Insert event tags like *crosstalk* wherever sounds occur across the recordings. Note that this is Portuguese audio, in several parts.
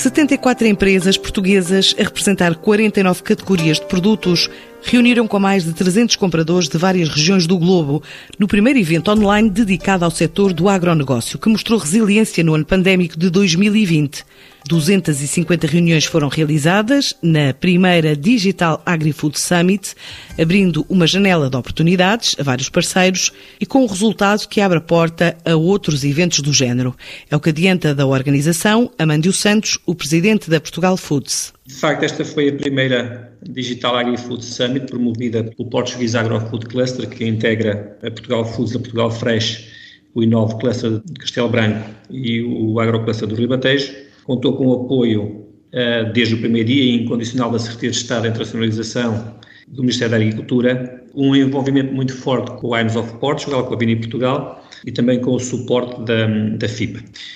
74 empresas portuguesas a representar 49 categorias de produtos reuniram com mais de 300 compradores de várias regiões do globo no primeiro evento online dedicado ao setor do agronegócio, que mostrou resiliência no ano pandémico de 2020. 250 reuniões foram realizadas na primeira Digital Agri-Food Summit, abrindo uma janela de oportunidades a vários parceiros e com o resultado que abre a porta a outros eventos do género. É o que adianta da organização Amandio Santos, o presidente da Portugal Foods. De facto, esta foi a primeira Digital Agri-Food Summit promovida pelo Portuguese Agro-Food Cluster, que integra a Portugal Foods, a Portugal Fresh, o Inove Cluster de Castelo Branco e o Agro Cluster do Ribatejo contou com o apoio uh, desde o primeiro dia incondicional da Secretaria de Estado de Internacionalização do Ministério da Agricultura, um envolvimento muito forte com o Wines of Portugal, com a Vini Portugal e também com o suporte da, da.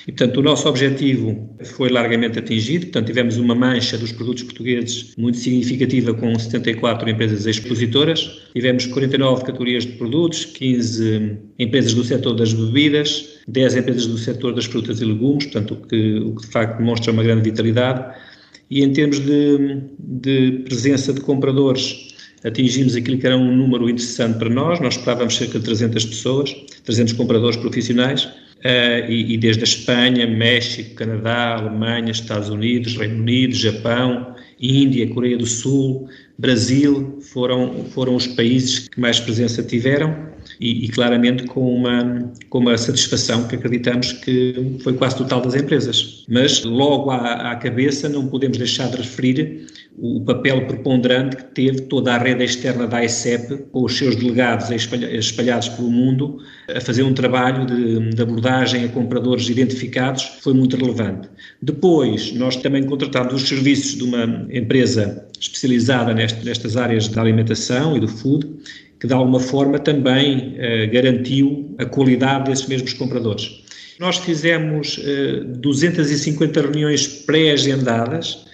E, portanto, o nosso objetivo foi largamente atingido, portanto, tivemos uma mancha dos produtos portugueses muito significativa com 74 empresas expositoras, tivemos 49 categorias de produtos, 15 empresas do setor das bebidas, 10 empresas do setor das frutas e legumes, portanto, o que, o que de facto demonstra uma grande vitalidade, e em termos de, de presença de compradores, atingimos aquilo que era um número interessante para nós, nós esperávamos cerca de 300 pessoas, 300 compradores profissionais, uh, e, e, desde a Espanha, México, Canadá, Alemanha, Estados Unidos, Reino Unido, Japão, Índia, Coreia do Sul, Brasil, foram, foram os países que mais presença tiveram e, e, claramente com uma, com uma satisfação que acreditamos que foi quase total das empresas. Mas logo à, à cabeça não podemos deixar de referir o papel preponderante que teve toda a rede externa da ICEP, com os seus delegados espalhados pelo mundo, a fazer um trabalho de, de, abordagem a compradores identificados, foi muito relevante. Depois, nós também contratámos os serviços de uma empresa especializada neste, nestas áreas da alimentação e do food, que de alguma forma também eh, garantiu a qualidade desses mesmos compradores. Nós fizemos eh, 250 reuniões pré-agendadas,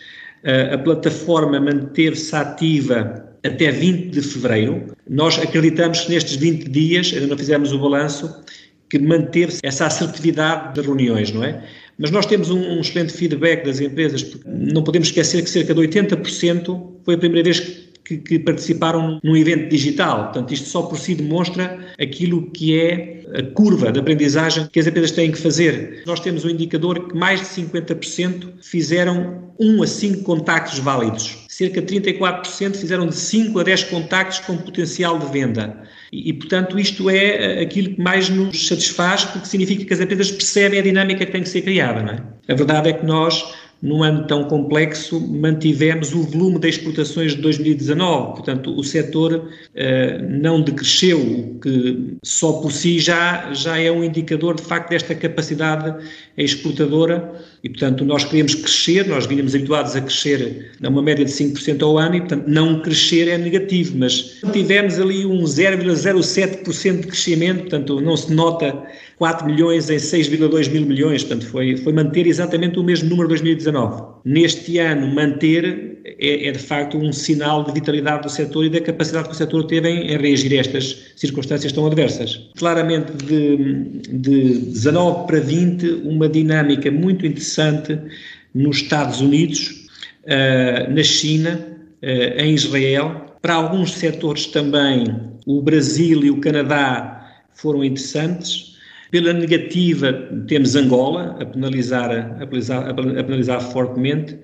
a plataforma manteve-se ativa até 20 de fevereiro. Nós acreditamos que nestes 20 dias, ainda não fizemos o balanço, que manteve-se essa assertividade de reuniões, não é? Mas nós temos um, um, excelente feedback das empresas, porque não podemos esquecer que cerca de 80% foi a primeira vez que que, que, participaram num evento digital. Portanto, isto só por si demonstra aquilo que é a curva de aprendizagem que as empresas têm que fazer. Nós temos um indicador que mais de 50% fizeram 1 a 5 contactos válidos. Cerca de 34% fizeram de 5 a 10 contactos com potencial de venda. E, e, portanto, isto é aquilo que mais nos satisfaz, porque significa que as empresas percebem a dinâmica que tem que ser criada. Não é? A verdade é que nós num ano tão complexo, mantivemos o volume de exportações de 2019. Portanto, o setor eh, não decresceu, o que só por si já, já é um indicador, de facto, desta capacidade exportadora. E, portanto, nós queremos crescer, nós vínhamos habituados a crescer a uma média de 5% ao ano e, portanto, não crescer é negativo, mas tivemos ali um 0,07% de crescimento, portanto, não se nota 4 milhões em 6,2 mil milhões, portanto, foi, foi manter exatamente o mesmo número de 2019. Neste ano, manter é, é, de facto um sinal de vitalidade do setor e da capacidade que o setor teve em, em reagir a estas circunstâncias tão adversas. Claramente, de, de 19 para 20, uma dinâmica muito interessante nos Estados Unidos, uh, na China, uh, em Israel. Para alguns setores também, o Brasil e o Canadá foram interessantes pela negativa, temos Angola a penalizar, a penalizar, a penalizar fortemente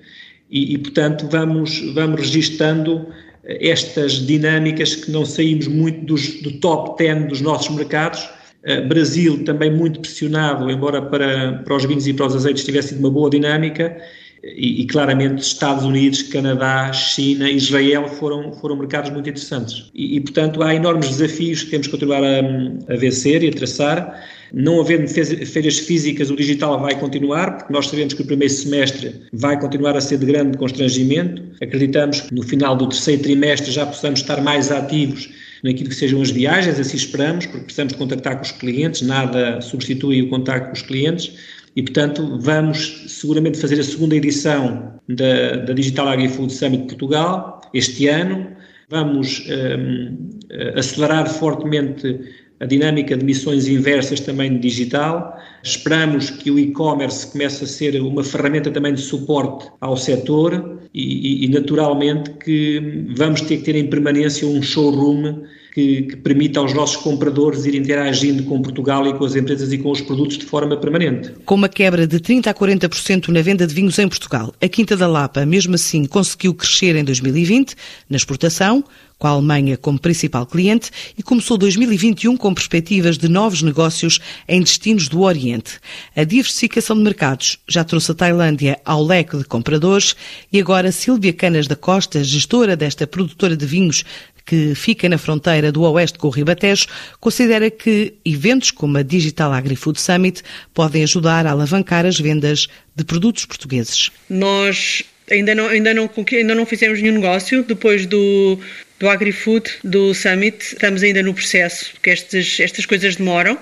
e, e, portanto, vamos, vamos registando estas dinâmicas que não saímos muito dos, do top 10 dos nossos mercados. Uh, Brasil também muito pressionado, embora para, para os vinhos e para os azeites tivesse sido uma boa dinâmica, e, e, claramente Estados Unidos, Canadá, China, Israel foram, foram mercados muito interessantes. E, e portanto, há enormes desafios que temos que continuar a, a vencer e a traçar. Não havendo feiras físicas, o digital vai continuar, porque nós sabemos que o primeiro semestre vai continuar a ser de grande constrangimento. Acreditamos que no final do terceiro trimestre já possamos estar mais ativos naquilo que sejam as viagens, assim esperamos, porque precisamos de contactar com os clientes, nada substitui o contacto com os clientes. E, portanto, vamos seguramente fazer a segunda edição da, da Digital Agri-Food Summit de Portugal este ano. Vamos um, acelerar fortemente a dinâmica de missões inversas também no digital. Esperamos que o e-commerce comece a ser uma ferramenta também de suporte ao setor e, e, naturalmente que vamos ter que ter em permanência um showroom que, que, permita aos nossos compradores ir interagindo com Portugal e com as empresas e com os produtos de forma permanente. Com uma quebra de 30% a 40% na venda de vinhos em Portugal, a Quinta da Lapa, mesmo assim, conseguiu crescer em 2020 na exportação, com a Alemanha como principal cliente e começou 2021 com perspectivas de novos negócios em destinos do Oriente. A diversificação de mercados já trouxe a Tailândia ao leque de compradores e agora Silvia Canas da Costa, gestora desta produtora de vinhos que fica na fronteira do Oeste com o Ribatejo, considera que eventos como a Digital Agri-Food Summit podem ajudar a alavancar as vendas de produtos portugueses. Nós ainda não, ainda não, ainda não fizemos nenhum negócio depois do, do AgriFood, do Summit. Estamos ainda no processo, porque estas, estas coisas demoram.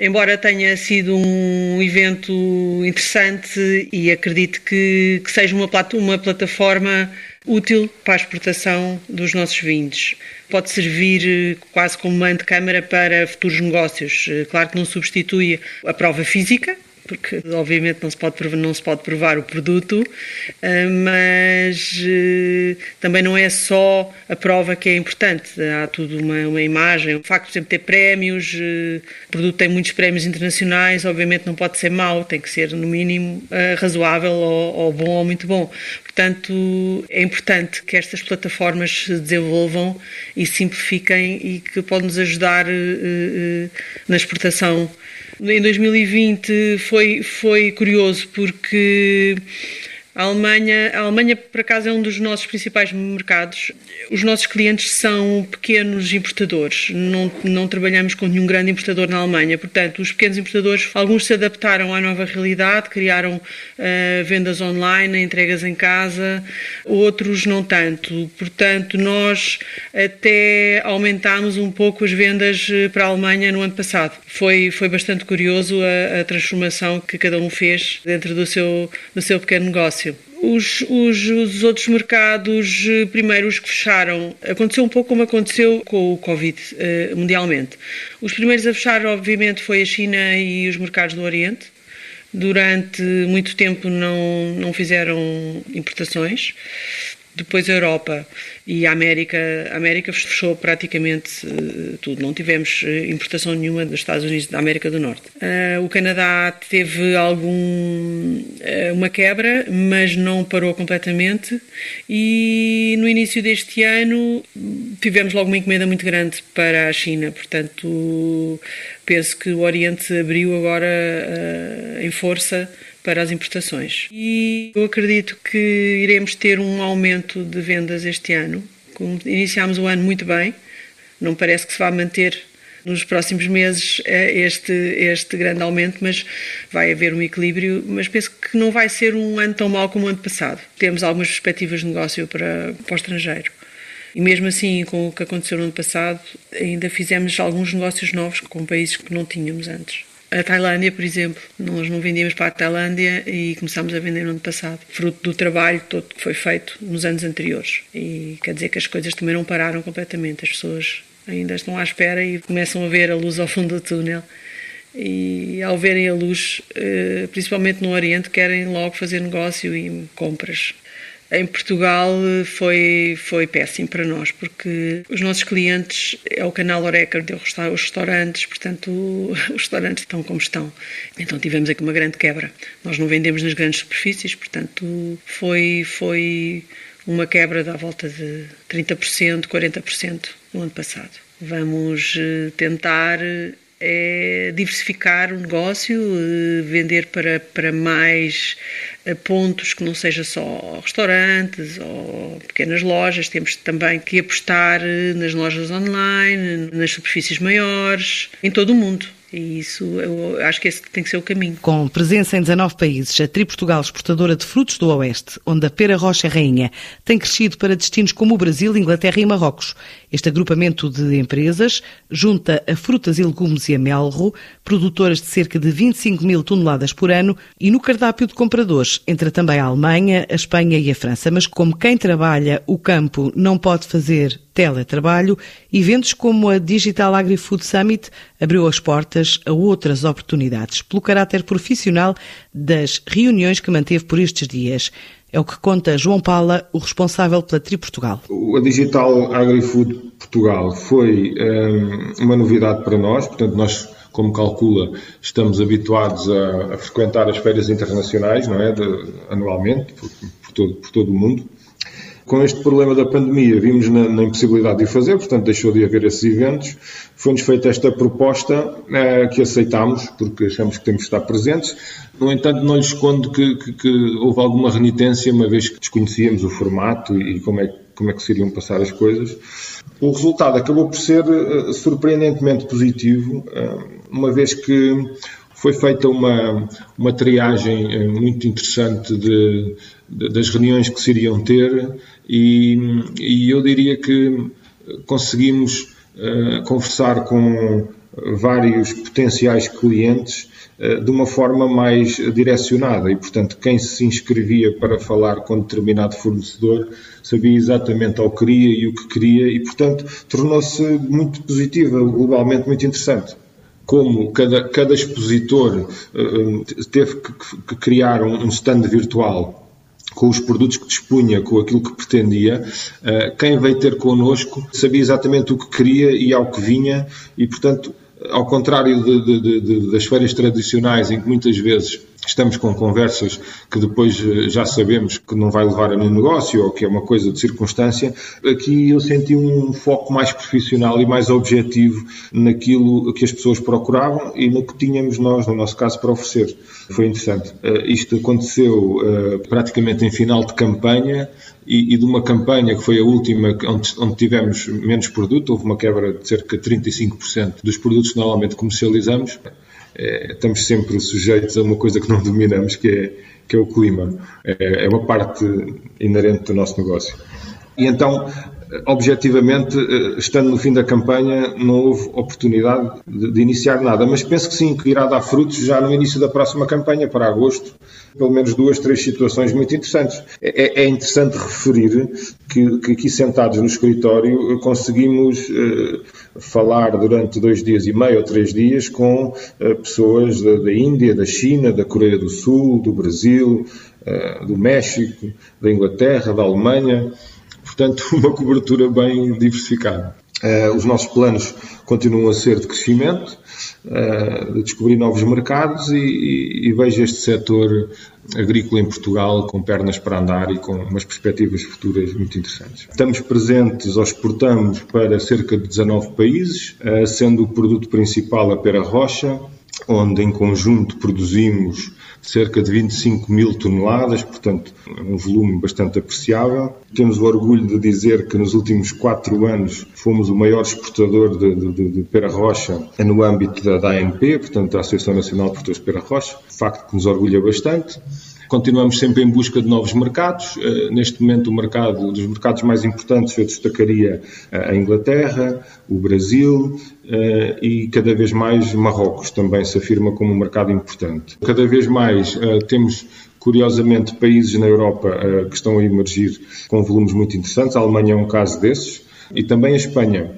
Embora tenha sido um evento interessante e acredito que, que seja uma, uma plataforma útil para a exportação dos nossos vinhos. Pode servir eh, quase como mando de câmara para futuros negócios. Eh, claro que não substitui a prova física, porque obviamente não se pode provar, não se pode provar o produto, eh, mas eh, também não é só a prova que é importante. Há tudo uma, uma imagem, o facto de sempre ter prémios, eh, o produto tem muitos prémios internacionais, obviamente não pode ser mau, tem que ser no mínimo razoável ou, ou bom ou muito bom. Portanto, é importante que estas plataformas se desenvolvam e simplifiquem e que podem nos ajudar na exportação em 2020 foi, foi curioso porque a Alemanha, a Alemanha, por acaso, é um dos nossos principais mercados. Os nossos clientes são pequenos importadores. Não, não trabalhamos com nenhum grande importador na Alemanha. Portanto, os pequenos importadores, alguns se adaptaram à nova realidade, criaram uh, vendas online, entregas em casa, outros não tanto. Portanto, nós até aumentámos um pouco as vendas eh, para a Alemanha no ano passado. Foi, foi bastante curioso a, a transformação que cada um fez dentro do seu, do seu pequeno negócio. Os, os, os, outros mercados, eh, primeiro os que fecharam, aconteceu um pouco como aconteceu com o Covid uh, mundialmente. Os primeiros a fechar, obviamente, foi a China e os mercados do Oriente. Durante muito tempo não, não fizeram importações depois a Europa e a América, a América fechou praticamente uh, tudo. Não tivemos uh, importação nenhuma dos Estados Unidos da América do Norte. Uh, o Canadá teve algum uma quebra, mas não parou completamente. E no início deste ano tivemos logo uma encomenda muito grande para a China. Portanto, penso que o Oriente abriu agora em força para as importações. E eu acredito que iremos ter um aumento de vendas este ano. Iniciámos o ano muito bem, não parece que se vá manter nos próximos meses eh, este, este grande aumento, mas vai haver um equilíbrio. Mas penso que não vai ser um ano tão mau como o ano passado. Temos algumas perspectivas de negócio para, para o estrangeiro. E mesmo assim, com o que aconteceu no ano passado, ainda fizemos alguns negócios novos com países que não tínhamos antes. A Tailândia, por exemplo, nós não vendíamos para a Tailândia e começámos a vender no ano passado, fruto do trabalho todo que foi feito nos anos anteriores. E quer dizer que as coisas também não pararam completamente, as pessoas ainda estão à espera e começam a ver a luz ao fundo do túnel. E ao verem a luz, eh, principalmente no Oriente, querem logo fazer negócio e compras. Em Portugal eh, foi, foi péssimo para nós, porque os nossos clientes é o canal Oreca, os restaurantes, portanto, *laughs* os restaurantes estão como estão. Então tivemos aqui uma grande quebra. Nós não vendemos nas grandes superfícies, portanto, foi, foi uma quebra da volta de 30%, 40% no ano passado. Vamos eh, tentar é diversificar o negócio, eh, vender para, para mais eh, pontos que não seja só restaurantes ou pequenas lojas. Temos também que apostar eh, nas lojas online, nas superfícies maiores, em todo o mundo. E isso, eu acho que esse tem que ser o caminho. Com presença em 19 países, a Tri Portugal exportadora de frutos do Oeste, onde a pera rocha rainha tem crescido para destinos como o Brasil, Inglaterra e Marrocos Este agrupamento de empresas junta a frutas e legumes e a melro, produtoras de cerca de 25 mil toneladas por ano, e no cardápio de compradores entra também a Alemanha, a Espanha e a França. Mas como quem trabalha o campo não pode fazer teletrabalho, eventos como a Digital Agri-Food Summit abriu as portas a outras oportunidades, pelo caráter profissional das reuniões que manteve por estes dias. É o que conta João Paula, o responsável pela Tri Portugal. A Digital Agri-Food Portugal foi um, uma novidade para nós, portanto, nós, como calcula, estamos habituados a, a frequentar as feiras internacionais, não é? De, anualmente, por, por, todo, por todo o mundo com este problema da pandemia, vimos na, na, impossibilidade de o fazer, portanto deixou de haver esses eventos. Foi-nos feita esta proposta eh, que aceitámos, porque achamos que temos que estar presentes. No entanto, não lhe escondo que, que, que, houve alguma renitência, uma vez que desconhecíamos o formato e como é, como é que seriam passar as coisas. O resultado acabou por ser uh, surpreendentemente positivo, uh, uma vez que foi feita uma, uma triagem uh, muito interessante de, de, das reuniões que se iriam ter e, e eu diria que conseguimos conversar com vários potenciais clientes eh, de uma forma mais direcionada e, portanto, quem se inscrevia para falar com determinado fornecedor sabia exatamente ao que queria e o que queria e, portanto, tornou-se muito positiva, globalmente muito interessante. Como cada, cada expositor uh, teve que, criar um, stand virtual com os produtos que dispunha, com aquilo que pretendia, uh, quem veio ter connosco sabia exatamente o que queria e ao que vinha e, portanto, ao contrário de, de, de, das feiras tradicionais, em que muitas vezes estamos com conversas que depois eh, já sabemos que não vai levar a nenhum negócio ou que é uma coisa de circunstância, aqui eu senti um foco mais profissional e mais objetivo naquilo que as pessoas procuravam e no que tínhamos nós, no nosso caso, para oferecer. Foi interessante. Uh, isto aconteceu uh, praticamente em final de campanha e, e, de uma campanha que foi a última onde, onde tivemos menos produto, houve uma quebra de cerca de 35% dos produtos que normalmente comercializamos é, estamos sempre sujeitos a uma coisa que não *laughs* dominamos, que é, que é o clima. É, é uma parte inerente do nosso negócio. E então, objetivamente, eh, estando no fim da campanha, não houve oportunidade de, de, iniciar nada, mas penso que sim, que irá dar frutos já no início da próxima campanha, para agosto, pelo menos duas, três situações muito interessantes. É, é interessante referir que, que, aqui sentados no escritório conseguimos uh, falar durante dois dias e meio ou três dias com uh, pessoas da, da, Índia, da China, da Coreia do Sul, do Brasil, uh, do México, da Inglaterra, da Alemanha portanto, *laughs* uma cobertura bem diversificada. Uh, os nossos planos continuam a ser de crescimento, uh, de descobrir novos mercados e, e, e, vejo este setor agrícola em Portugal com pernas para andar e com umas perspectivas futuras muito interessantes. Estamos presentes ou exportamos para cerca de 19 países, uh, sendo o produto principal a pera rocha, onde em conjunto produzimos cerca de 25 mil toneladas, portanto, um volume bastante apreciável. Temos o orgulho de dizer que nos últimos quatro anos fomos o maior exportador de, de, de pera rocha no âmbito da, da ANP, portanto, da Associação Nacional de Produtores de Pera Rocha, facto que nos orgulha bastante. Continuamos sempre em busca de novos mercados. Uh, neste momento, o mercado, dos mercados mais importantes, eu destacaria uh, a Inglaterra, o Brasil uh, e cada vez mais Marrocos também se afirma como um mercado importante. Cada vez mais temos curiosamente países na Europa que estão a emergir com volumes muito interessantes. A Alemanha é um caso desses e também a Espanha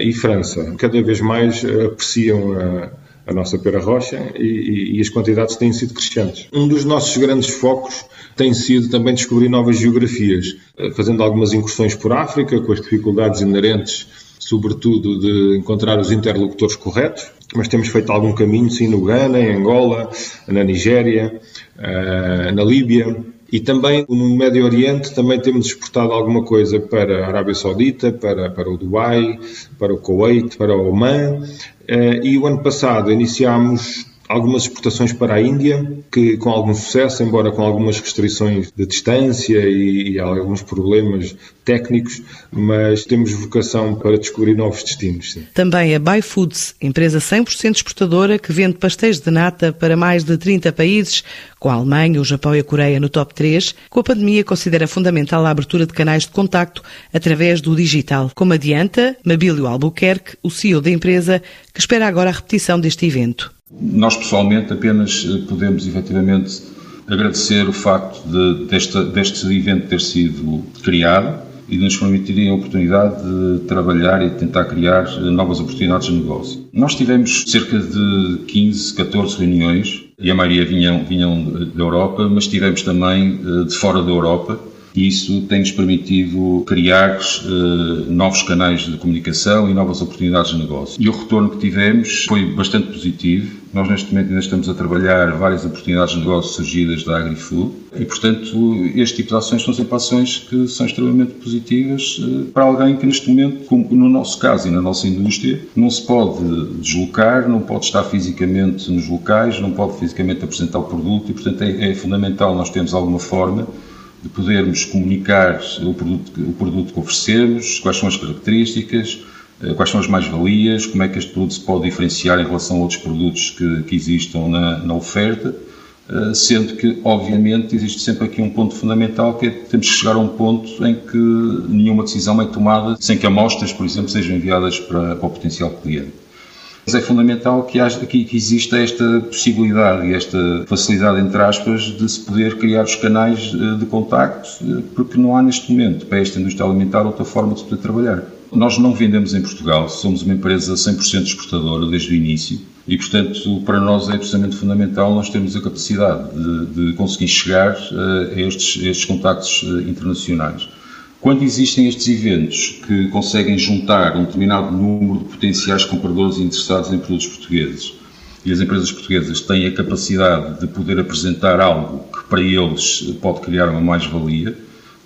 e França cada vez mais apreciam a a nossa pera rocha e, e, as quantidades têm sido crescentes. Um dos nossos grandes focos tem sido também descobrir novas geografias, eh, fazendo algumas incursões por África, com as dificuldades inerentes, sobretudo de encontrar os interlocutores corretos, mas temos feito algum caminho, sim, no Ghana, em Angola, na Nigéria, eh, na Líbia, e também no Médio Oriente também temos exportado alguma coisa para a Arábia Saudita, para, para o Dubai, para o Kuwait, para o Oman. Eh, e o ano passado iniciámos algumas exportações para a Índia, que com algum sucesso, embora com algumas restrições de distância e, e alguns problemas técnicos, mas temos vocação para descobrir novos destinos. Sim. Também a Buy Foods, empresa 100% exportadora que vende pastéis de nata para mais de 30 países, com a Alemanha, o Japão e a Coreia no top 3, com a pandemia considera fundamental a abertura de canais de contacto através do digital, como adianta Mabílio Albuquerque, o CEO da empresa, que espera agora a repetição deste evento. Nós, pessoalmente, apenas eh, podemos, efetivamente, agradecer o facto de, deste, deste evento ter sido criado e nos permitirem a oportunidade de trabalhar e tentar criar eh, novas oportunidades de negócio. Nós tivemos cerca de 15, 14 reuniões e a maioria vinham, vinham da Europa, mas tivemos também eh, de fora da Europa e isso tem-nos permitido criar uh, novos canais de comunicação e novas oportunidades de negócio. E o retorno que tivemos foi bastante positivo. Nós, neste momento, ainda estamos a trabalhar várias oportunidades de negócio surgidas da AgriFood e, portanto, este tipo de ações são sempre ações que são extremamente positivas uh, para alguém que, neste momento, como no nosso caso e na nossa indústria, não se pode deslocar, não pode estar fisicamente nos locais, não pode fisicamente apresentar o produto e, portanto, é, é fundamental nós termos alguma forma de podermos comunicar o produto, o produto que oferecemos, quais são as características, eh, quais são as mais-valias, como é que este produto se pode diferenciar em relação a outros produtos que, que existam na, na, oferta, eh, sendo que, obviamente, existe sempre aqui um ponto fundamental que é que temos que chegar a um ponto em que nenhuma decisão é tomada sem que amostras, por exemplo, sejam enviadas para, para o potencial cliente. Mas é fundamental que, haja, que, que exista esta possibilidade e esta facilidade, entre aspas, de se poder criar os canais eh, de contacto, eh, porque não há neste momento, para esta indústria alimentar, outra forma de se poder trabalhar. Nós não vendemos em Portugal, somos uma empresa 100% exportadora desde o início e, portanto, para nós é absolutamente fundamental nós termos a capacidade de, de conseguir chegar eh, a estes, a estes contactos internacionais. Quando existem estes eventos que conseguem juntar um determinado número de potenciais compradores interessados em produtos portugueses e as empresas portuguesas têm a capacidade de poder apresentar algo que para eles pode criar uma mais-valia,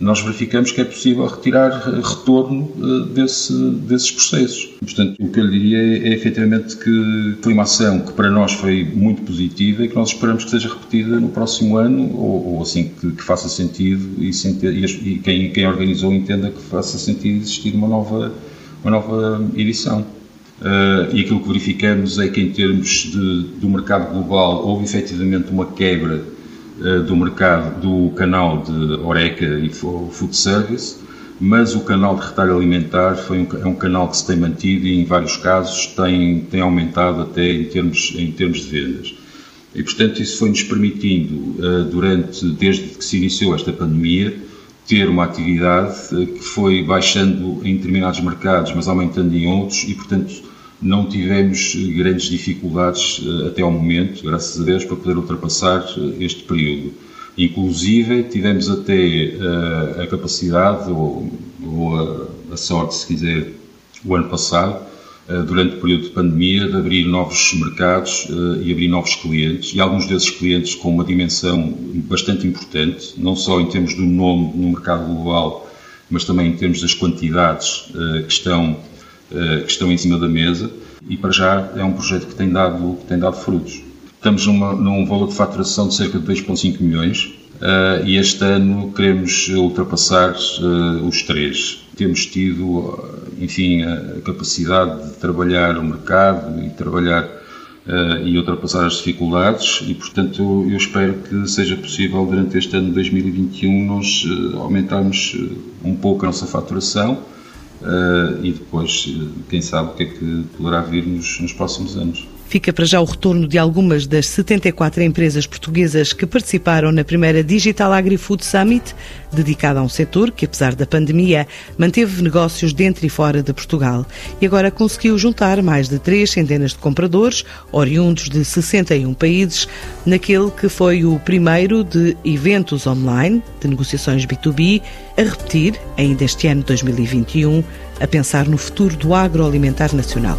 nós verificamos que é possível retirar retorno eh, desse, desses processos. Portanto, o que eu lhe diria é, é efetivamente que foi uma ação que para nós foi muito positiva e que nós esperamos que seja repetida no próximo ano ou, ou assim que, que, faça sentido e, e, e quem, quem, organizou entenda que faça sentido existir uma nova, uma nova edição. Uh, e aquilo que verificamos é que, em termos de, do mercado global, houve efetivamente uma quebra eh, do mercado do canal de Oreca e Food Service, mas o canal de retalho alimentar foi um, é um canal que se tem mantido e em vários casos tem, tem aumentado até em termos, em termos de vendas. E portanto isso foi-nos permitindo, eh, durante, desde que se iniciou esta pandemia, ter uma atividade eh, que foi baixando em determinados mercados, mas aumentando em outros e portanto não tivemos grandes dificuldades eh, até ao momento, graças a Deus, para poder ultrapassar eh, este período. Inclusive, tivemos até a capacidade, ou, a, a, sorte, se quiser, o ano passado, durante o período de pandemia, de abrir novos mercados e abrir novos clientes, e alguns desses clientes com uma dimensão bastante importante, não só em termos do nome no mercado global, mas também em termos das quantidades que estão eh, que estão em cima da mesa e para já é um projeto que tem dado, que tem dado frutos. Estamos numa, num valor de faturação de cerca de 2,5 milhões uh, e este ano queremos ultrapassar uh, os 3. Temos tido, enfim, a capacidade de trabalhar o mercado e trabalhar uh, e ultrapassar as dificuldades e, portanto, eu espero que seja possível durante este ano de 2021 nós aumentarmos um pouco a nossa faturação uh, e depois, eh, quem sabe, o que é que poderá vir nos, nos próximos anos. Fica para já o retorno de algumas das 74 empresas portuguesas que participaram na primeira Digital Agri-Food Summit, dedicada a um setor que, apesar da pandemia, manteve negócios dentro e fora de Portugal e agora conseguiu juntar mais de três centenas de compradores, oriundos de 61 países, naquele que foi o primeiro de eventos online, de negociações B2B, a repetir, ainda este ano 2021, a pensar no futuro do agroalimentar nacional.